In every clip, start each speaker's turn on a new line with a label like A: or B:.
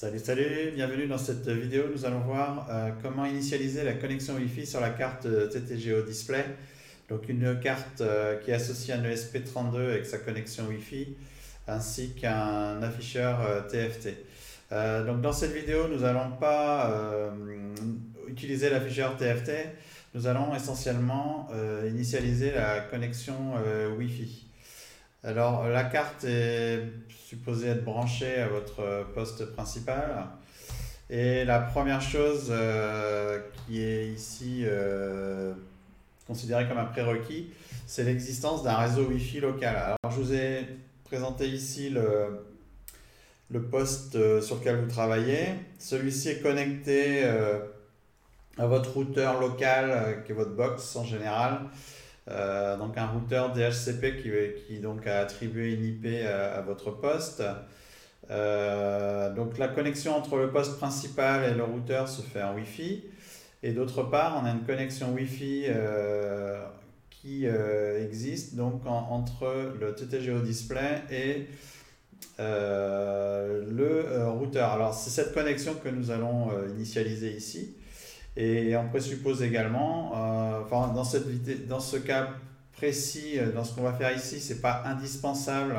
A: Salut, salut, bienvenue dans cette vidéo. Nous allons voir euh, comment initialiser la connexion Wi-Fi sur la carte euh, TTGO Display. Donc une carte euh, qui à un ESP32 avec sa connexion Wi-Fi ainsi qu'un afficheur TFT. donc dans cette vidéo, nous n'allons pas utiliser l'afficheur TFT, nous allons essentiellement initialiser la connexion Wi-Fi. Alors, la carte est supposée être branchée à votre poste principal. Et la première chose euh, qui est ici euh, considérée comme un prérequis, c'est l'existence d'un réseau Wi-Fi local. Alors, je vous ai présenté ici le, le poste euh, sur lequel vous travaillez. Celui-ci est connecté à votre routeur local, qui est votre box en général. Euh, donc un routeur DHCP qui, qui donc a attribué une IP à, votre poste. Euh, donc la connexion entre le poste principal et le routeur se fait en Wi-Fi. Et d'autre part, on a une connexion Wi-Fi euh, qui existe donc entre le TTGO display et le routeur. Alors c'est cette connexion que nous allons initialiser ici. Et on présuppose également, euh, enfin, dans, cette, dans ce cas précis, euh, dans ce qu'on va faire ici, ce n'est pas indispensable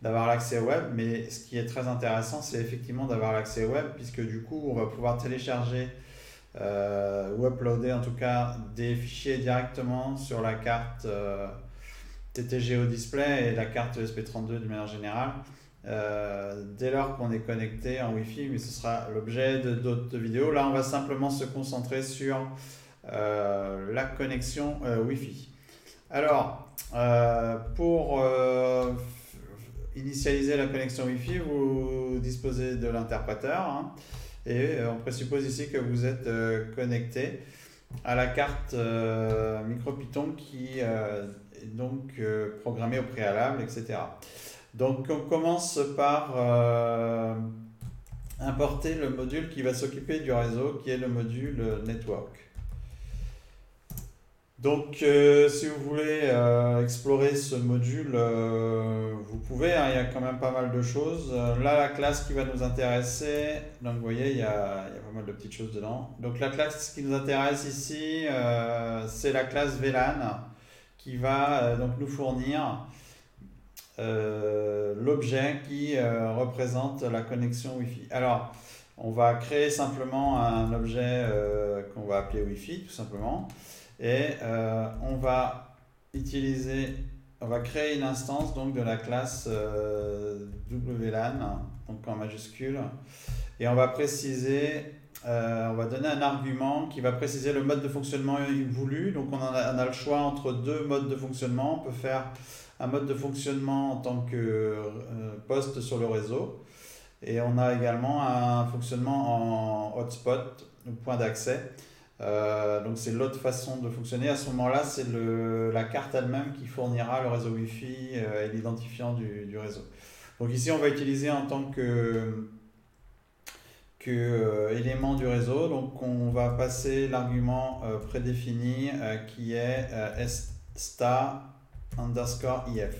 A: d'avoir l'accès web, mais ce qui est très intéressant, c'est effectivement d'avoir l'accès web, puisque du coup, on va pouvoir télécharger euh, ou uploader en tout cas des fichiers directement sur la carte TTGO Display et la carte ESP32 de manière générale. Euh, dès lors qu'on est connecté en Wi-Fi, mais ce sera l'objet d'autres vidéos. Là, on va simplement se concentrer sur euh, la connexion euh, Wi-Fi. Alors, pour initialiser la connexion Wi-Fi, vous disposez de l'interpréteur hein, et on présuppose ici que vous êtes connecté à la carte MicroPython qui est donc programmée au préalable, etc. Donc on commence par euh, importer le module qui va s'occuper du réseau, qui est le module network. Donc euh, si vous voulez euh, explorer ce module, vous pouvez, hein, il y a quand même pas mal de choses. là, la classe qui va nous intéresser, donc vous voyez, il y, a, il y a pas mal de petites choses dedans. Donc la classe qui nous intéresse ici, c'est la classe VLAN qui va donc nous fournir euh, l'objet qui euh, représente la connexion Wi-Fi. Alors, on va créer simplement un objet euh, qu'on va appeler Wi-Fi, tout simplement. Et on va utiliser, on va créer une instance donc de la classe WLAN, donc en majuscule. Et on va préciser on va donner un argument qui va préciser le mode de fonctionnement voulu. Donc on, on a, le choix entre deux modes de fonctionnement. On peut faire un mode de fonctionnement en tant que euh, poste sur le réseau. Et on a également un fonctionnement en hotspot, ou point d'accès. Euh, donc c'est l'autre façon de fonctionner. À ce moment-là, c'est la carte elle-même qui fournira le réseau Wi-Fi euh, et l'identifiant du, réseau. Donc ici, on va utiliser en tant que, que élément du réseau. Donc on va passer l'argument prédéfini qui est star underscore if.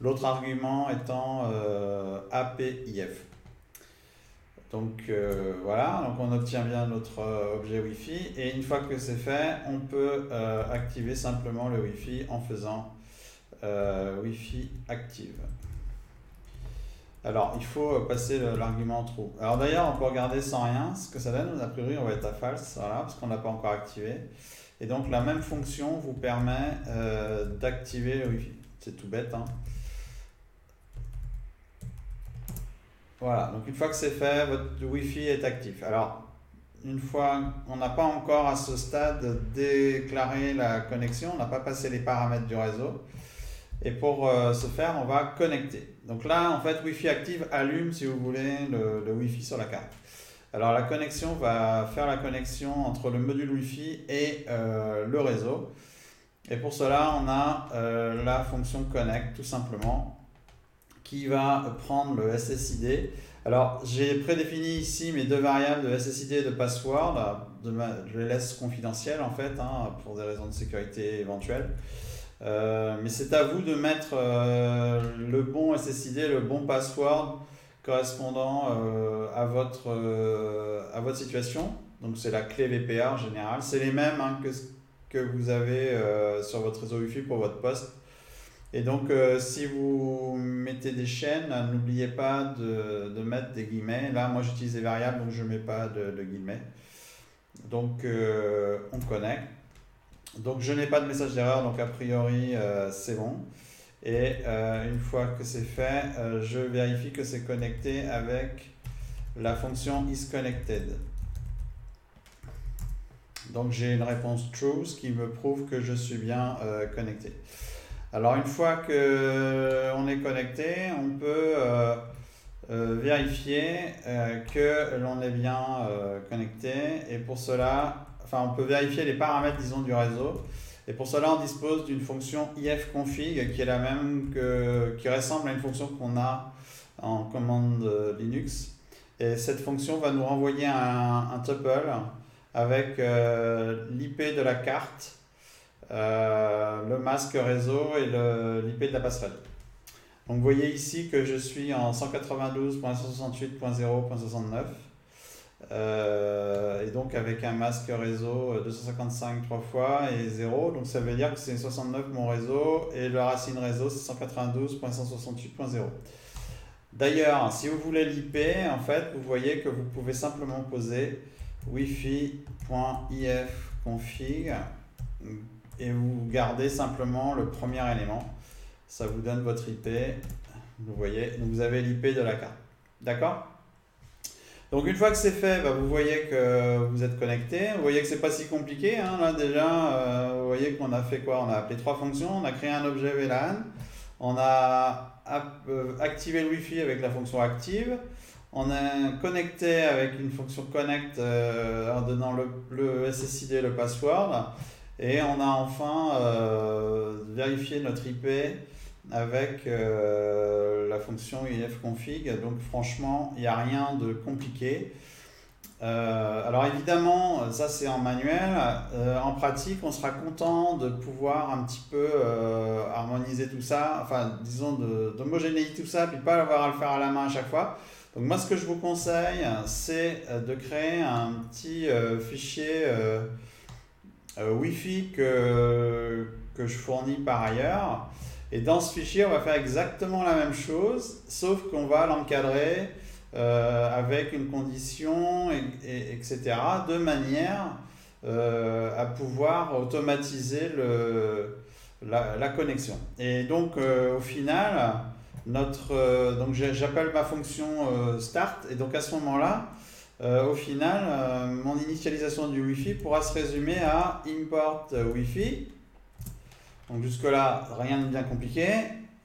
A: L'autre argument étant euh, APIF. Donc euh, voilà, donc on obtient bien notre euh, objet Wi-Fi et une fois que c'est fait, on peut activer simplement le Wi-Fi en faisant Wi-Fi active. Alors il faut passer l'argument true. Alors d'ailleurs, on peut regarder sans rien ce que ça donne. A priori, on va être à false, parce qu'on n'a pas encore activé. Et donc la même fonction vous permet euh, d'activer le Wi-Fi. C'est tout bête. Hein. Voilà, donc une fois que c'est fait, votre Wi-Fi est actif. Alors, une fois, on n'a pas encore à ce stade déclaré la connexion, on n'a pas passé les paramètres du réseau. Et pour euh, ce faire, on va connecter. Donc là, en fait, Wi-Fi active allume, si vous voulez, le, le Wi-Fi sur la carte. Alors la connexion va faire la connexion entre le module Wi-Fi et euh, le réseau. Et pour cela, on a euh, la fonction connect tout simplement qui va prendre le SSID. Alors j'ai prédéfini ici mes deux variables de SSID et de password. je les laisse confidentielles en fait hein, pour des raisons de sécurité éventuelles. Euh, mais c'est à vous de mettre le bon SSID, le bon password correspondant à, votre, à votre situation. Donc c'est la clé VPA en général. C'est les mêmes hein, que, que vous avez sur votre réseau Wi-Fi pour votre poste. Et donc, si vous mettez des chaînes, n'oubliez pas de, de, mettre des guillemets. Là, moi, j'utilise des variables, donc je ne mets pas de, de guillemets. Donc, on connecte. Donc je n'ai pas de message d'erreur, donc a priori euh, c'est bon. Et euh, une fois que c'est fait, euh, je vérifie que c'est connecté avec la fonction isConnected. Donc j'ai une réponse true, ce qui me prouve que je suis bien connecté. Alors une fois que on est connecté, on peut vérifier que l'on est bien connecté. Et pour cela, enfin, on peut vérifier les paramètres, disons, du réseau. Et pour cela, on dispose d'une fonction ifconfig qui est la même que, qui ressemble à une fonction qu'on a en commande Linux. Et cette fonction va nous renvoyer un, tuple avec euh, l'IP de la carte, euh, le masque réseau et l'IP de la passerelle. Donc vous voyez ici que je suis en 192.168.0.69 euh, et donc avec un masque réseau 255 3 fois et 0. Donc ça veut dire que c'est 69 mon réseau et le racine réseau c'est 192.168.0. D'ailleurs, si vous voulez l'IP, en fait, vous voyez que vous pouvez simplement poser wifi.ifconfig et vous gardez simplement le premier élément. Ça vous donne votre IP. Vous voyez, donc vous avez l'IP de la carte. D'accord? Donc une fois que c'est fait, bah, vous voyez que vous êtes connecté. Vous voyez que c'est pas si compliqué. Hein, là déjà, euh, vous voyez qu'on a fait quoi? On a appelé trois fonctions. On a créé un objet VLAN. On a euh, activé le Wi-Fi avec la fonction active. On a connecté avec une fonction connect euh, en donnant le, le, SSID, le password. Et on a enfin vérifié notre IP avec euh, la fonction ifconfig. Donc franchement, il n'y a rien de compliqué. Euh, alors évidemment, ça c'est en manuel. Euh, en pratique, on sera content de pouvoir un petit peu harmoniser tout ça, enfin disons d'homogénéiser tout ça, puis pas avoir à le faire à la main à chaque fois. Donc moi ce que je vous conseille, c'est de créer un petit fichier Wi-Fi que, que je fournis par ailleurs. Et dans ce fichier, on va faire exactement la même chose, sauf qu'on va l'encadrer euh, avec une condition, et, etc., de manière euh, à pouvoir automatiser le, la, connexion. Et donc, euh, au final, notre, j'appelle ma fonction start, et donc à ce moment-là, au final, mon initialisation du Wi-Fi pourra se résumer à import Wi-Fi donc jusque-là, rien de bien compliqué.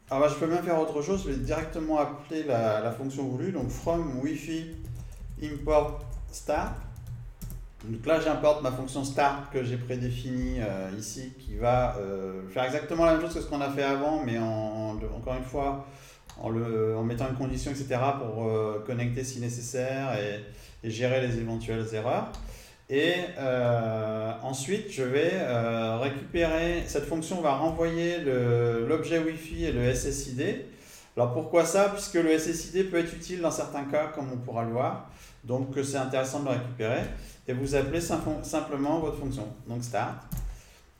A: Alors je peux même faire autre chose, je vais directement appeler la, fonction voulue, donc from wifi import start. Donc là, j'importe ma fonction start que j'ai prédéfinie euh, ici, qui va euh, faire exactement la même chose que ce qu'on a fait avant, mais en, encore une fois, en, mettant une condition, etc., pour euh, connecter si nécessaire et, gérer les éventuelles erreurs. Et euh, ensuite, je vais euh, récupérer, cette fonction va renvoyer l'objet Wi-Fi et le SSID. Alors pourquoi ça? Puisque le SSID peut être utile dans certains cas, comme on pourra le voir. Donc c'est intéressant de le récupérer. Et vous appelez simplement votre fonction, donc start.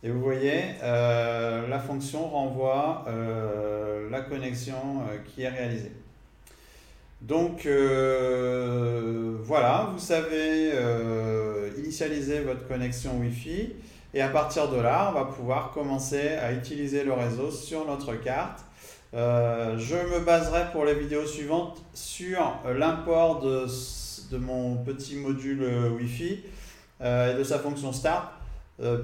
A: Et vous voyez, euh, la fonction renvoie la connexion qui est réalisée. Donc euh, voilà, vous savez euh, initialiser votre connexion Wi-Fi et à partir de là, on va pouvoir commencer à utiliser le réseau sur notre carte. Euh, je me baserai pour les vidéos suivantes sur l'import de, mon petit module Wi-Fi et de sa fonction Start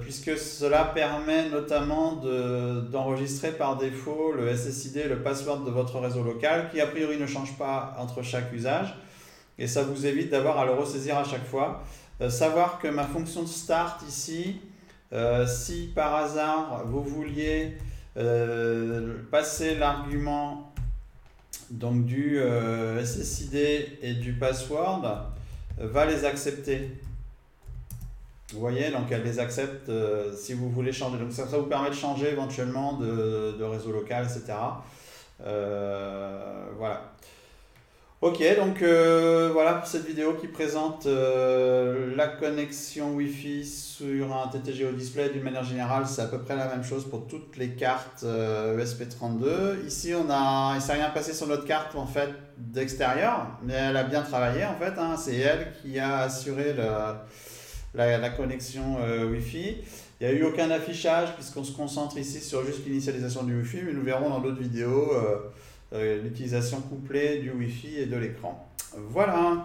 A: puisque cela permet notamment d'enregistrer par défaut le SSID le password de votre réseau local, qui a priori ne change pas entre chaque usage, et ça vous évite d'avoir à le ressaisir à chaque fois. Euh, savoir que ma fonction start ici, euh, si par hasard vous vouliez passer l'argument donc du SSID et du password, va les accepter. Vous voyez, donc elle les accepte euh, si vous voulez changer. Donc ça, ça, vous permet de changer éventuellement de, réseau local, etc. Euh, voilà. Ok, donc euh, voilà pour cette vidéo qui présente la connexion Wi-Fi sur un TTG au display. D'une manière générale, c'est à peu près la même chose pour toutes les cartes ESP32. Euh, Ici, on a, il s'est rien passé sur notre carte en fait d'extérieur, mais elle a bien travaillé en fait. Hein. c'est elle qui a assuré la, la, connexion Wi-Fi. Il n'y a eu aucun affichage puisqu'on se concentre ici sur juste l'initialisation du Wi-Fi, mais nous verrons dans d'autres vidéos. Euh, l'utilisation couplée du Wi-Fi et de l'écran. Voilà